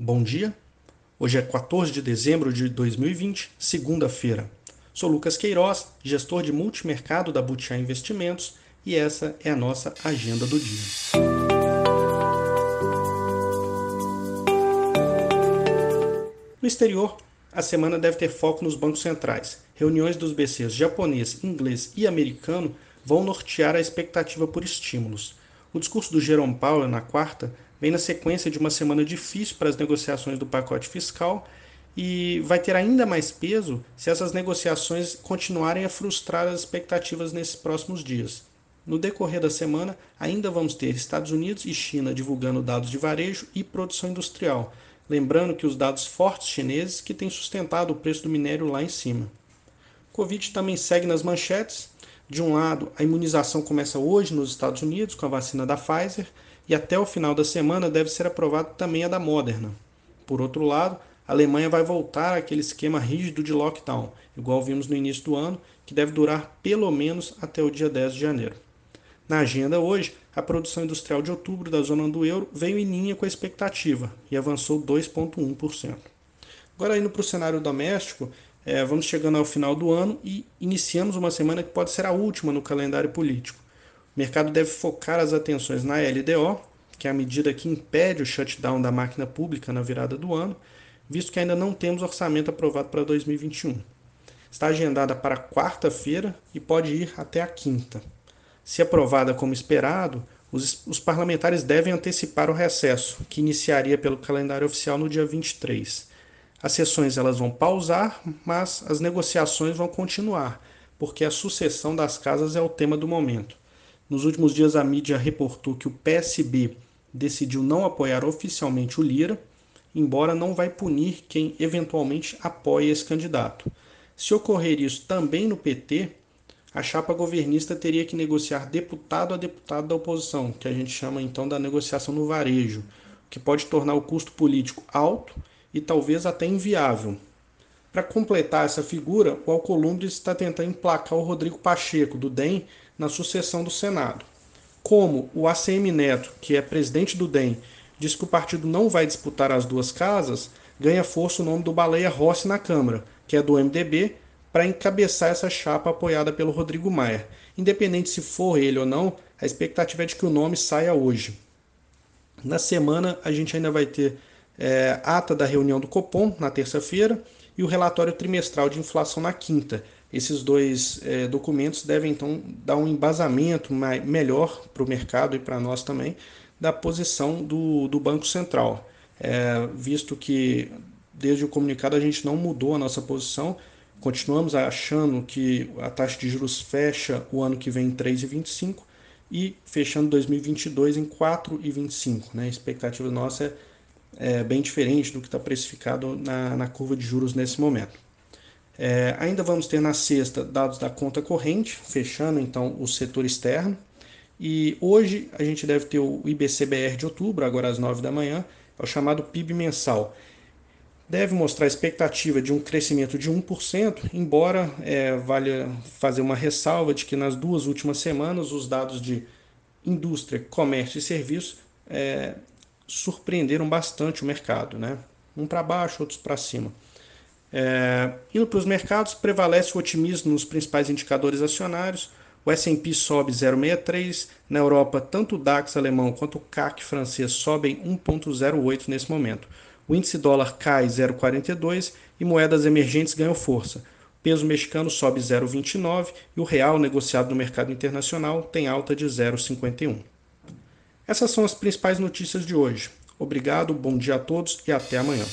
Bom dia. Hoje é 14 de dezembro de 2020, segunda-feira. Sou Lucas Queiroz, gestor de multimercado da Butiá Investimentos, e essa é a nossa agenda do dia. No exterior, a semana deve ter foco nos bancos centrais. Reuniões dos BCs japonês, inglês e americano vão nortear a expectativa por estímulos. O discurso do Jerome Powell na quarta vem na sequência de uma semana difícil para as negociações do pacote fiscal e vai ter ainda mais peso se essas negociações continuarem a frustrar as expectativas nesses próximos dias. No decorrer da semana, ainda vamos ter Estados Unidos e China divulgando dados de varejo e produção industrial, lembrando que os dados fortes chineses que têm sustentado o preço do minério lá em cima. Covid também segue nas manchetes. De um lado, a imunização começa hoje nos Estados Unidos com a vacina da Pfizer, e até o final da semana deve ser aprovada também a da Moderna. Por outro lado, a Alemanha vai voltar àquele esquema rígido de lockdown, igual vimos no início do ano, que deve durar pelo menos até o dia 10 de janeiro. Na agenda hoje, a produção industrial de outubro da zona do euro veio em linha com a expectativa e avançou 2,1%. Agora, indo para o cenário doméstico, é, vamos chegando ao final do ano e iniciamos uma semana que pode ser a última no calendário político. O mercado deve focar as atenções na LDO, que é a medida que impede o shutdown da máquina pública na virada do ano, visto que ainda não temos orçamento aprovado para 2021. Está agendada para quarta-feira e pode ir até a quinta. Se aprovada como esperado, os, os, parlamentares devem antecipar o recesso, que iniciaria pelo calendário oficial no dia 23. As sessões elas vão pausar, mas as negociações vão continuar, porque a sucessão das casas é o tema do momento. Nos últimos dias, a mídia reportou que o PSB decidiu não apoiar oficialmente o Lira, embora não vai punir quem eventualmente apoie esse candidato. Se ocorrer isso também no PT, a chapa governista teria que negociar deputado a deputado da oposição, que a gente chama então da negociação no varejo, que pode tornar o custo político alto e talvez até inviável. Para completar essa figura, o Alcolumbre está tentando emplacar o Rodrigo Pacheco, do DEM, na sucessão do Senado. Como o ACM Neto, que é presidente do DEM, diz que o partido não vai disputar as duas casas, ganha força o nome do Baleia Rossi na Câmara, que é do MDB, para encabeçar essa chapa apoiada pelo Rodrigo Maia. Independente se for ele ou não, a expectativa é de que o nome saia hoje. Na semana, a gente ainda vai ter é, ata da reunião do Copom, na terça-feira, e o relatório trimestral de inflação na quinta, esses dois é, documentos devem então dar um embasamento mais, melhor para o mercado e para nós também da posição do, do Banco Central, é, visto que desde o comunicado a gente não mudou a nossa posição, continuamos achando que a taxa de juros fecha o ano que vem em 3,25 e fechando 2022 em 4,25. Né? A expectativa nossa é, é bem diferente do que está precificado na, na curva de juros nesse momento. É, ainda vamos ter na sexta dados da conta corrente, fechando então o setor externo. E hoje a gente deve ter o IBCBR de outubro, agora às 9 da manhã, é o chamado PIB mensal. Deve mostrar a expectativa de um crescimento de 1%, embora é, valha fazer uma ressalva de que nas duas últimas semanas os dados de indústria, comércio e serviços é, surpreenderam bastante o mercado, né? um para baixo, outros para cima. É, indo para os mercados, prevalece o otimismo nos principais indicadores acionários. O S&P sobe 0,63. Na Europa, tanto o DAX alemão quanto o CAC francês sobem 1,08 nesse momento. O índice dólar cai 0,42 e moedas emergentes ganham força. O peso mexicano sobe 0,29 e o real negociado no mercado internacional tem alta de 0,51. Essas são as principais notícias de hoje. Obrigado, bom dia a todos e até amanhã.